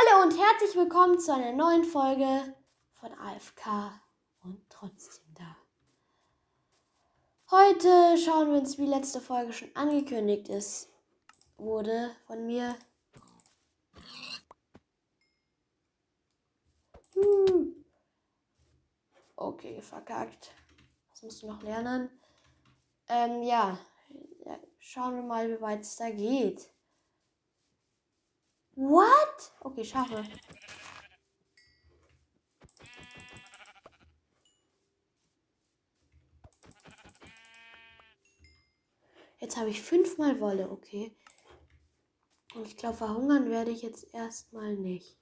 Hallo und herzlich willkommen zu einer neuen Folge von AFK und trotzdem da. Heute schauen wir uns, wie letzte Folge schon angekündigt ist, wurde von mir. Hm. Okay, verkackt. Das musst du noch lernen. Ähm, ja. Schauen wir mal, wie weit es da geht. What? Okay, schaffe. Jetzt habe ich fünfmal Wolle, okay. Und ich glaube, verhungern werde ich jetzt erstmal nicht.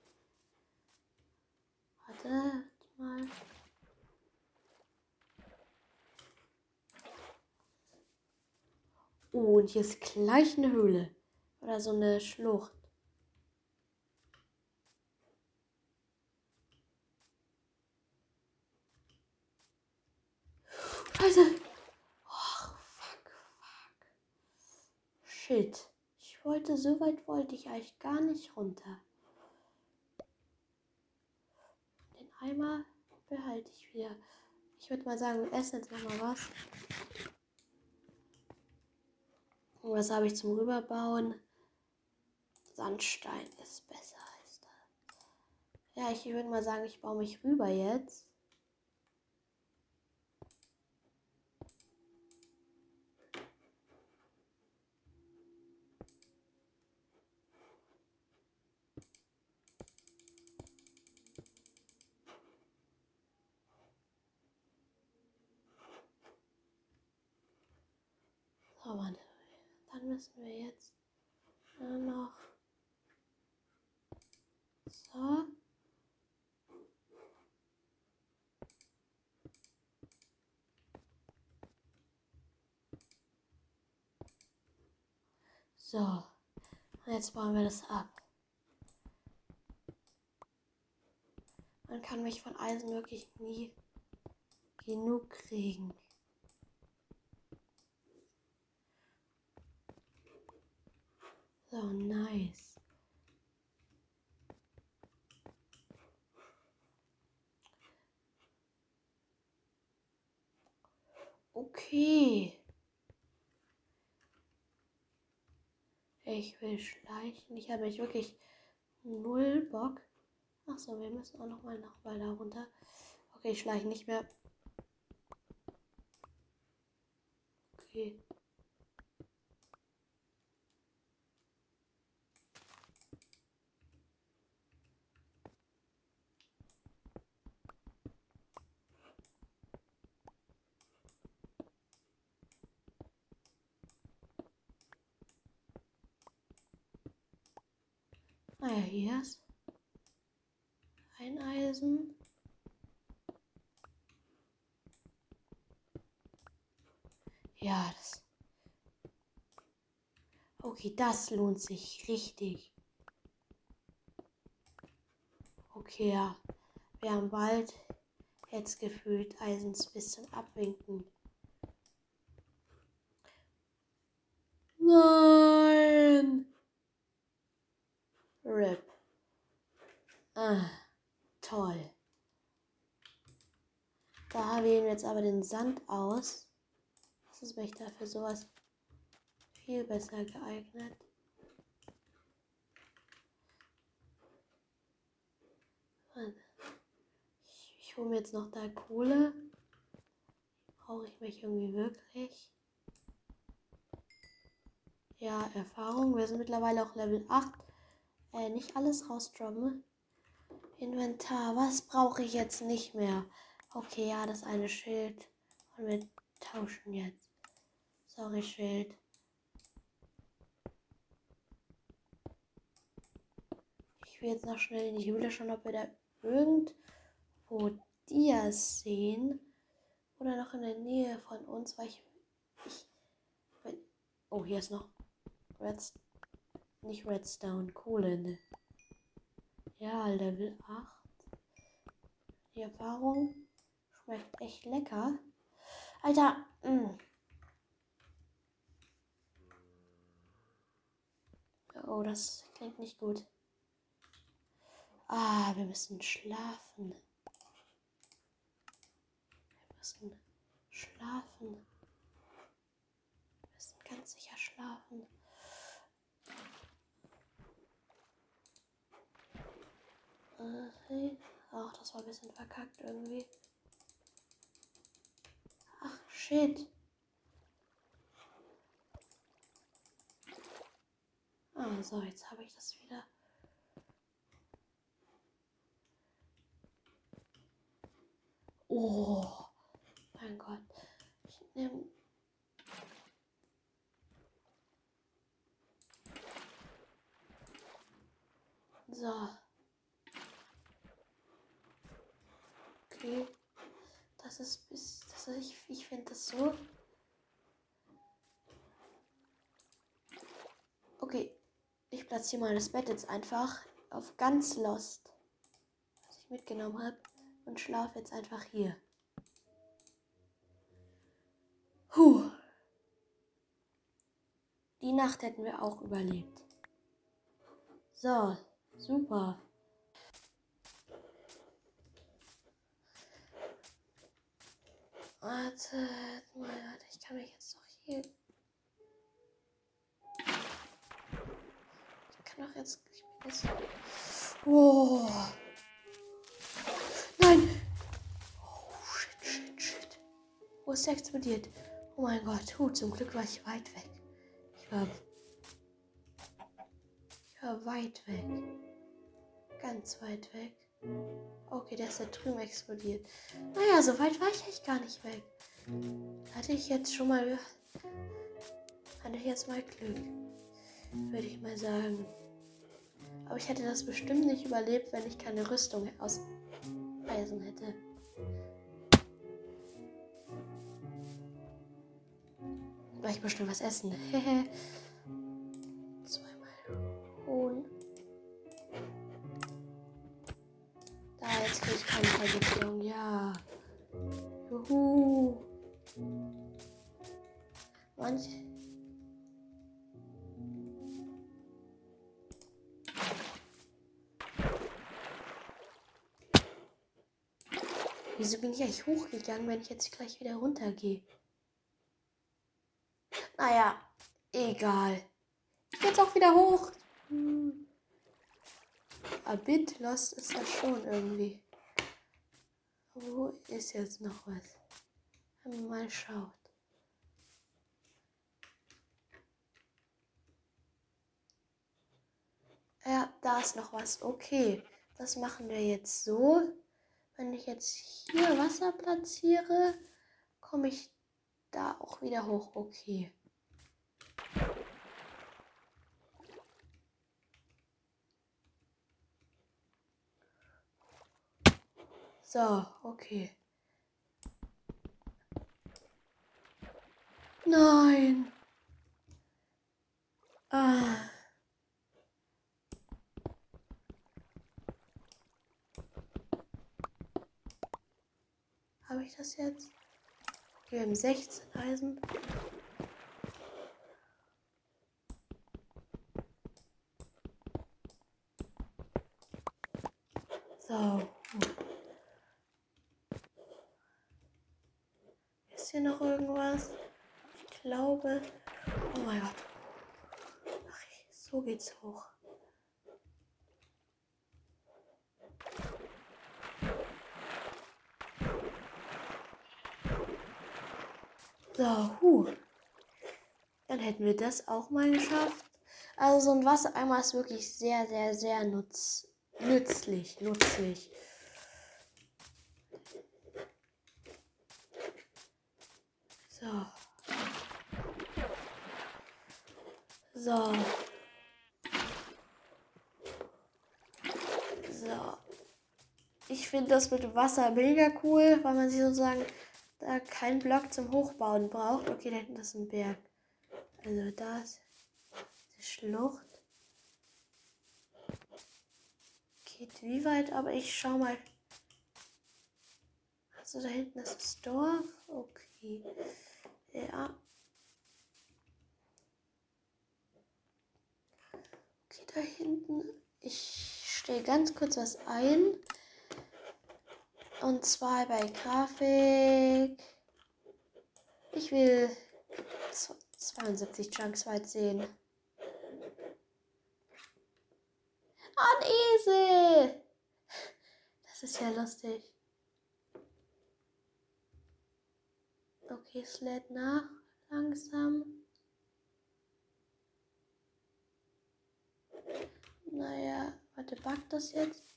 Warte mal. Oh, und hier ist gleich eine Höhle. Oder so eine Schlucht. Scheiße. Oh, fuck, fuck. Shit. Ich wollte, so weit wollte ich eigentlich gar nicht runter. Den Eimer behalte ich wieder. Ich würde mal sagen, wir essen jetzt nochmal was. Und was habe ich zum Rüberbauen? Sandstein ist besser als das. Ja, ich würde mal sagen, ich baue mich rüber jetzt. Aber dann müssen wir jetzt nur noch so. So, und jetzt bauen wir das ab. Man kann mich von Eisen wirklich nie genug kriegen. So nice. Okay. Ich will schleichen. Ich habe mich wirklich null Bock. Ach so, wir müssen auch noch mal nach weiter runter. Okay, ich schleiche nicht mehr. Okay. Naja, hier ist ein Eisen. Ja, das. Okay, das lohnt sich richtig. Okay, ja. Wir haben bald jetzt gefühlt Eisens bis zum Abwinken. Nein! RIP. Ah, toll. Da wählen wir jetzt aber den Sand aus. Das ist mich dafür sowas viel besser geeignet. Ich, ich hole mir jetzt noch da Kohle. Brauche ich mich irgendwie wirklich? Ja, Erfahrung. Wir sind mittlerweile auch Level 8 äh, nicht alles rausdroppen. Inventar, was brauche ich jetzt nicht mehr? Okay, ja, das eine Schild. Und wir tauschen jetzt. Sorry, Schild. Ich will jetzt noch schnell in die Höhle schauen, ob wir da irgendwo Dias sehen. Oder noch in der Nähe von uns, weil ich. ich wenn, oh, hier ist noch Redstone. Nicht Redstone, Kohle. Ne? Ja, Level 8. Die Erfahrung schmeckt echt lecker. Alter, mh. Mm. Oh, das klingt nicht gut. Ah, wir müssen schlafen. Wir müssen schlafen. Wir müssen ganz sicher schlafen. Okay. Ach, das war ein bisschen verkackt irgendwie. Shit. Ah, so, jetzt habe ich das wieder. Oh, mein Gott. Ich nehme. So. Okay. Das ist bis. Das ist, ich ich finde das so. Okay. Ich platziere mal das Bett jetzt einfach auf ganz Lost. Was ich mitgenommen habe. Und schlafe jetzt einfach hier. Puh. Die Nacht hätten wir auch überlebt. So, super. Warte, warte, ich kann mich jetzt doch hier. Doch jetzt. Ich bin jetzt. Oh. Nein! Oh, shit, shit, shit. Wo ist der explodiert? Oh mein Gott, huh, zum Glück war ich weit weg. Ich war. Ich war weit weg. Ganz weit weg. Okay, der ist da drüben explodiert. Naja, so weit war ich echt gar nicht weg. Hatte ich jetzt schon mal. Hatte ich jetzt mal Glück. Würde ich mal sagen. Aber ich hätte das bestimmt nicht überlebt, wenn ich keine Rüstung aus Eisen hätte. Gleich schnell was essen. Zweimal Huhn. Da, jetzt kriege ich keine Vergiftung. Ja. Juhu. Manche. Wieso bin ich eigentlich hochgegangen, wenn ich jetzt gleich wieder runtergehe? Naja, egal. Ich gehe jetzt auch wieder hoch. Hm. A bit lost ist das schon irgendwie. Wo ist jetzt noch was? Mal schaut. Ja, da ist noch was. Okay, das machen wir jetzt so. Wenn ich jetzt hier Wasser platziere, komme ich da auch wieder hoch. Okay. So, okay. Nein. Ah. Habe ich das jetzt? Okay, wir haben 16 Eisen. So. Ist hier noch irgendwas? Ich glaube. Oh mein Gott. Ach, so geht's hoch. So, huh. Dann hätten wir das auch mal geschafft. Also so ein Wassereimer ist wirklich sehr, sehr, sehr nutz, nützlich. Nützlich. So. So. So. Ich finde das mit Wasser mega cool, weil man sich sozusagen da keinen Block zum Hochbauen braucht. Okay, da hinten ist ein Berg. Also das die Schlucht. Geht wie weit, aber ich schau mal. Also da hinten ist das Dorf. Okay. Ja. Okay, da hinten. Ich stelle ganz kurz was ein. Und zwar bei Grafik. Ich will 72 Chunks weit sehen. Ein Esel! Das ist ja lustig. Okay, es lädt nach langsam. Naja, warte, backt das jetzt?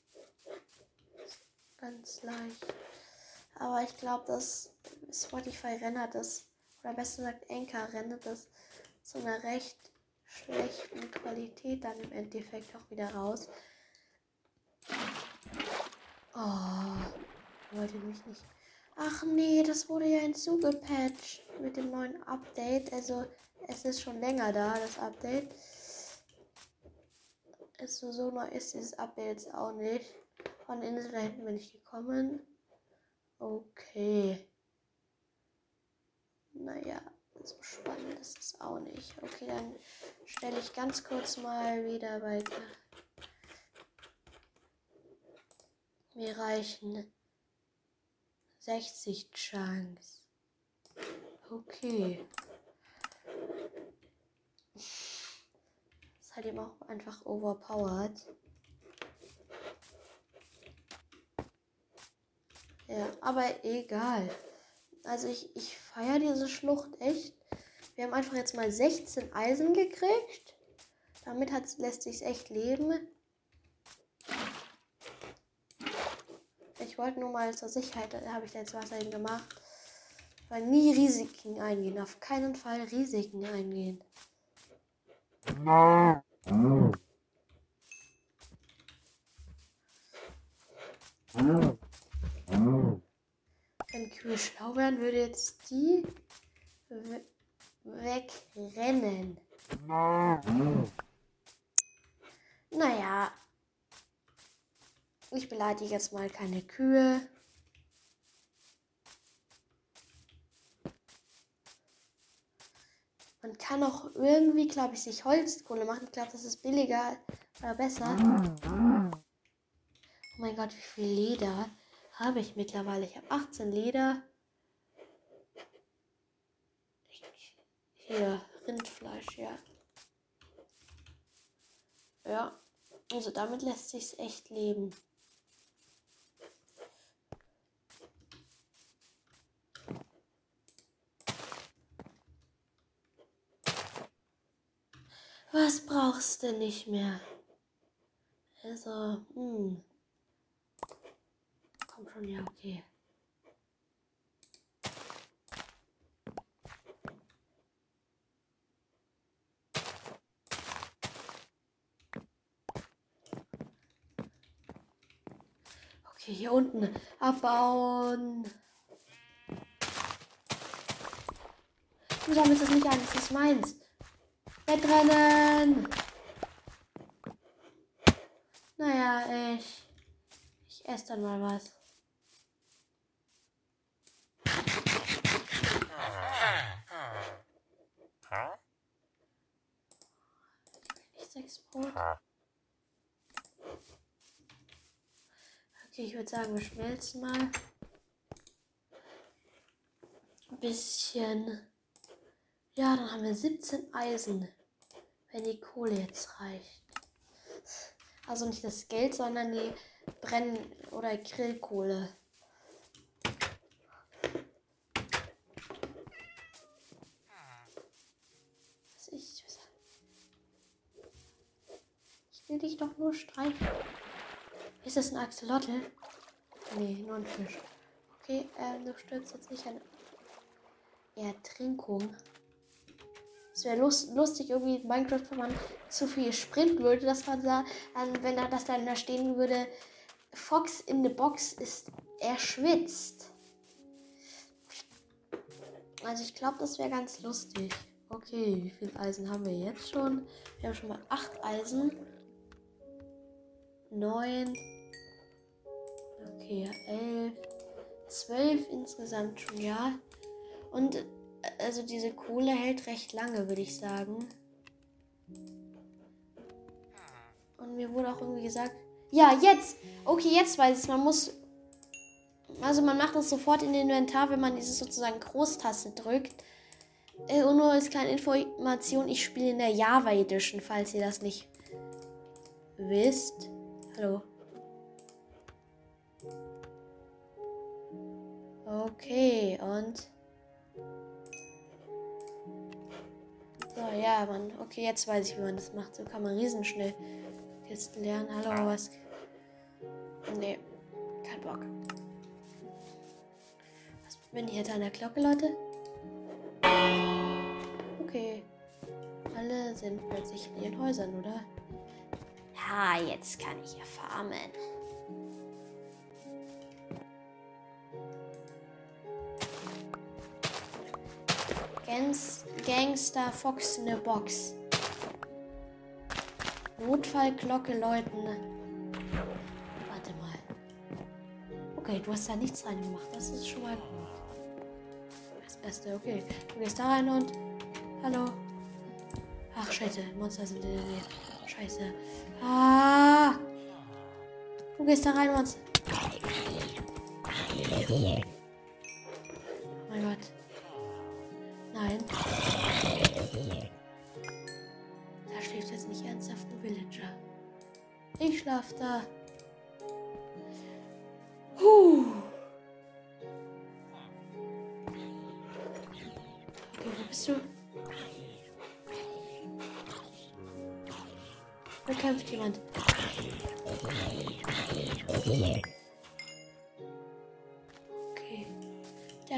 Ganz leicht. Aber ich glaube, dass Spotify rendert das, oder besser gesagt Anchor rendert das zu einer recht schlechten Qualität dann im Endeffekt auch wieder raus. Oh, wollte mich nicht. Ach nee, das wurde ja hinzugepatcht mit dem neuen Update. Also es ist schon länger da, das Update. Also so neu ist dieses Update jetzt auch nicht. Von Insel da hinten bin ich gekommen. Okay. Naja, so spannend ist es auch nicht. Okay, dann stelle ich ganz kurz mal wieder weiter. Mir reichen 60 Chunks. Okay. Ist halt eben auch einfach overpowered. Ja, aber egal. Also ich, ich feiere diese Schlucht echt. Wir haben einfach jetzt mal 16 Eisen gekriegt. Damit hat, lässt sich echt leben. Ich wollte nur mal zur Sicherheit, da habe ich jetzt Wasser hin gemacht. Weil nie Risiken eingehen. Auf keinen Fall Risiken eingehen. Wenn Kühe schlau wären, würde jetzt die wegrennen. Naja, ich beleidige jetzt mal keine Kühe. Man kann auch irgendwie, glaube ich, sich Holzkohle machen. Ich glaube, das ist billiger oder besser. Oh mein Gott, wie viel Leder habe ich mittlerweile? Ich habe 18 Leder. Hier, Rindfleisch, ja. Ja, also damit lässt sich echt leben. Was brauchst du nicht mehr? Also, hm. Komm schon, ja, okay. Hier unten abbauen. Du sammelst das nicht an, das ist meins. Wettrennen! Naja, ich. Ich esse dann mal was. Ich sechs Brot. Okay, ich würde sagen, wir schmelzen mal. Ein bisschen. Ja, dann haben wir 17 Eisen wenn die Kohle jetzt reicht. Also nicht das Geld, sondern die Brenn- oder Grillkohle. Ich, ich will dich doch nur streichen. Ist das ein Axolotl? Nee, nur ein Fisch. Okay, ähm, du stürzt jetzt nicht an Ertrinkung. Es wäre lust, lustig, irgendwie in Minecraft, wenn man zu viel sprinten würde, dass man da, dann, wenn da das dann da stehen würde, Fox in the Box ist erschwitzt. Also ich glaube, das wäre ganz lustig. Okay, wie viel Eisen haben wir jetzt schon? Wir haben schon mal 8 Eisen. 9. Okay, 11. 12 insgesamt schon, ja. Und also diese Kohle hält recht lange, würde ich sagen. Und mir wurde auch irgendwie gesagt, Ja, jetzt. Okay, jetzt weiß ich Man muss. Also man macht das sofort in den Inventar, wenn man diese sozusagen Großtaste drückt. Äh, und nur als kleine Information, ich spiele in der Java Edition, falls ihr das nicht wisst. Hallo. Okay, und. So, ja, man. Okay, jetzt weiß ich, wie man das macht. So kann man riesenschnell Kisten lernen. Hallo, was? Nee, kein Bock. Was bin ich jetzt an der Glocke, Leute? Okay. Alle sind plötzlich in ihren Häusern, oder? Ja, jetzt kann ich ja farmen. Gangs Gangster Fox in der Box. Notfallglocke läuten. Warte mal. Okay, du hast da nichts reingemacht. Das ist schon mal das Beste. Okay, du gehst da rein und. Hallo. Ach, scheiße. Monster sind in der Nähe. Scheiße. Ah! Du gehst da rein, Monster. Ich schlaf da. Huh. Okay, wo bist du? Da kämpft jemand.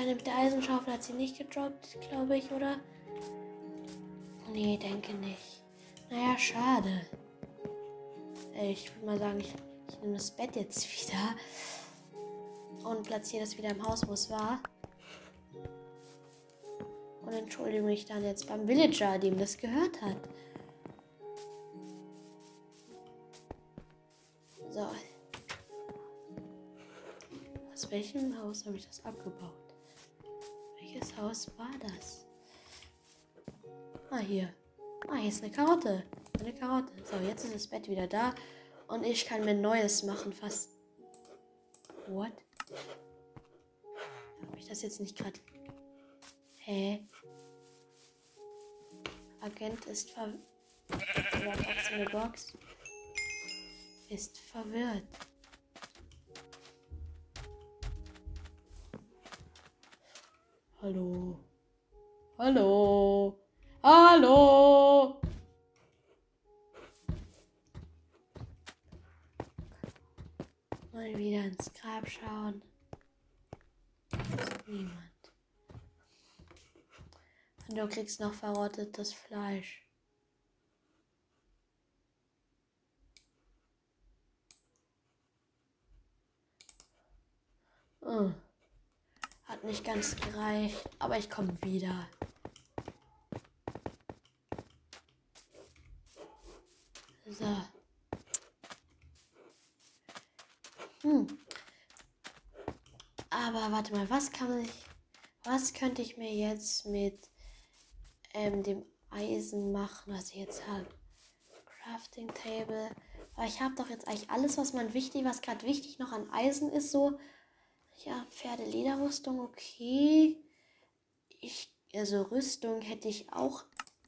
eine mit der Eisenschaufel hat sie nicht gedroppt, glaube ich, oder? Nee, denke nicht. Naja, schade. Ich würde mal sagen, ich, ich nehme das Bett jetzt wieder und platziere das wieder im Haus, wo es war. Und entschuldige mich dann jetzt beim Villager, dem das gehört hat. So. Aus welchem Haus habe ich das abgebaut? Welches Haus war das? Ah, hier. Ah, hier ist eine Karotte. Eine Karotte. So, jetzt ist das Bett wieder da. Und ich kann mir Neues machen. Fast. What? Habe ich das jetzt nicht gerade. Hä? Agent ist ver. eine Box. Ist verwirrt. Hallo. Hallo. Hallo. Wieder ins Grab schauen. niemand. Und du kriegst noch verrottetes Fleisch. Oh. Hat nicht ganz gereicht, aber ich komme wieder. So. Hm. Aber warte mal, was kann ich. Was könnte ich mir jetzt mit ähm, dem Eisen machen, was ich jetzt habe? Crafting Table. Weil ich habe doch jetzt eigentlich alles, was man wichtig, was gerade wichtig noch an Eisen ist, so ja, Pferdelederrüstung, okay. Ich, also Rüstung hätte ich auch.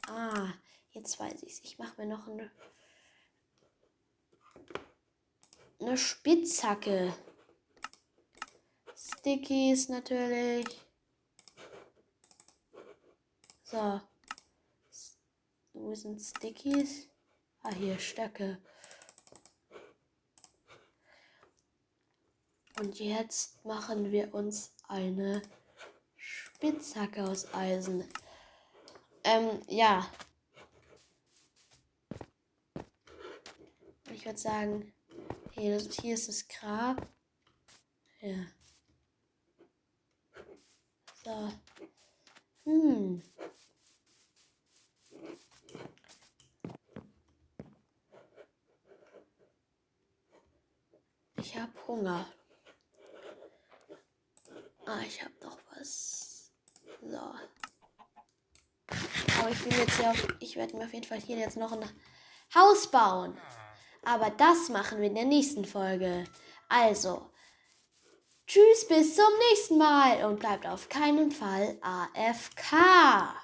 Ah, jetzt weiß ich es. Ich mache mir noch eine, eine Spitzhacke. Stickies natürlich. So. Wo sind Stickies? Ah, hier, Stöcke. Und jetzt machen wir uns eine Spitzhacke aus Eisen. Ähm, ja. Ich würde sagen, hier, hier ist das Grab. Ja. So. Hm. Ich habe Hunger. Ah, ich habe noch was. So. Aber ich will jetzt ja, ich werde mir auf jeden Fall hier jetzt noch ein Haus bauen. Aber das machen wir in der nächsten Folge. Also, tschüss, bis zum nächsten Mal und bleibt auf keinen Fall AFK.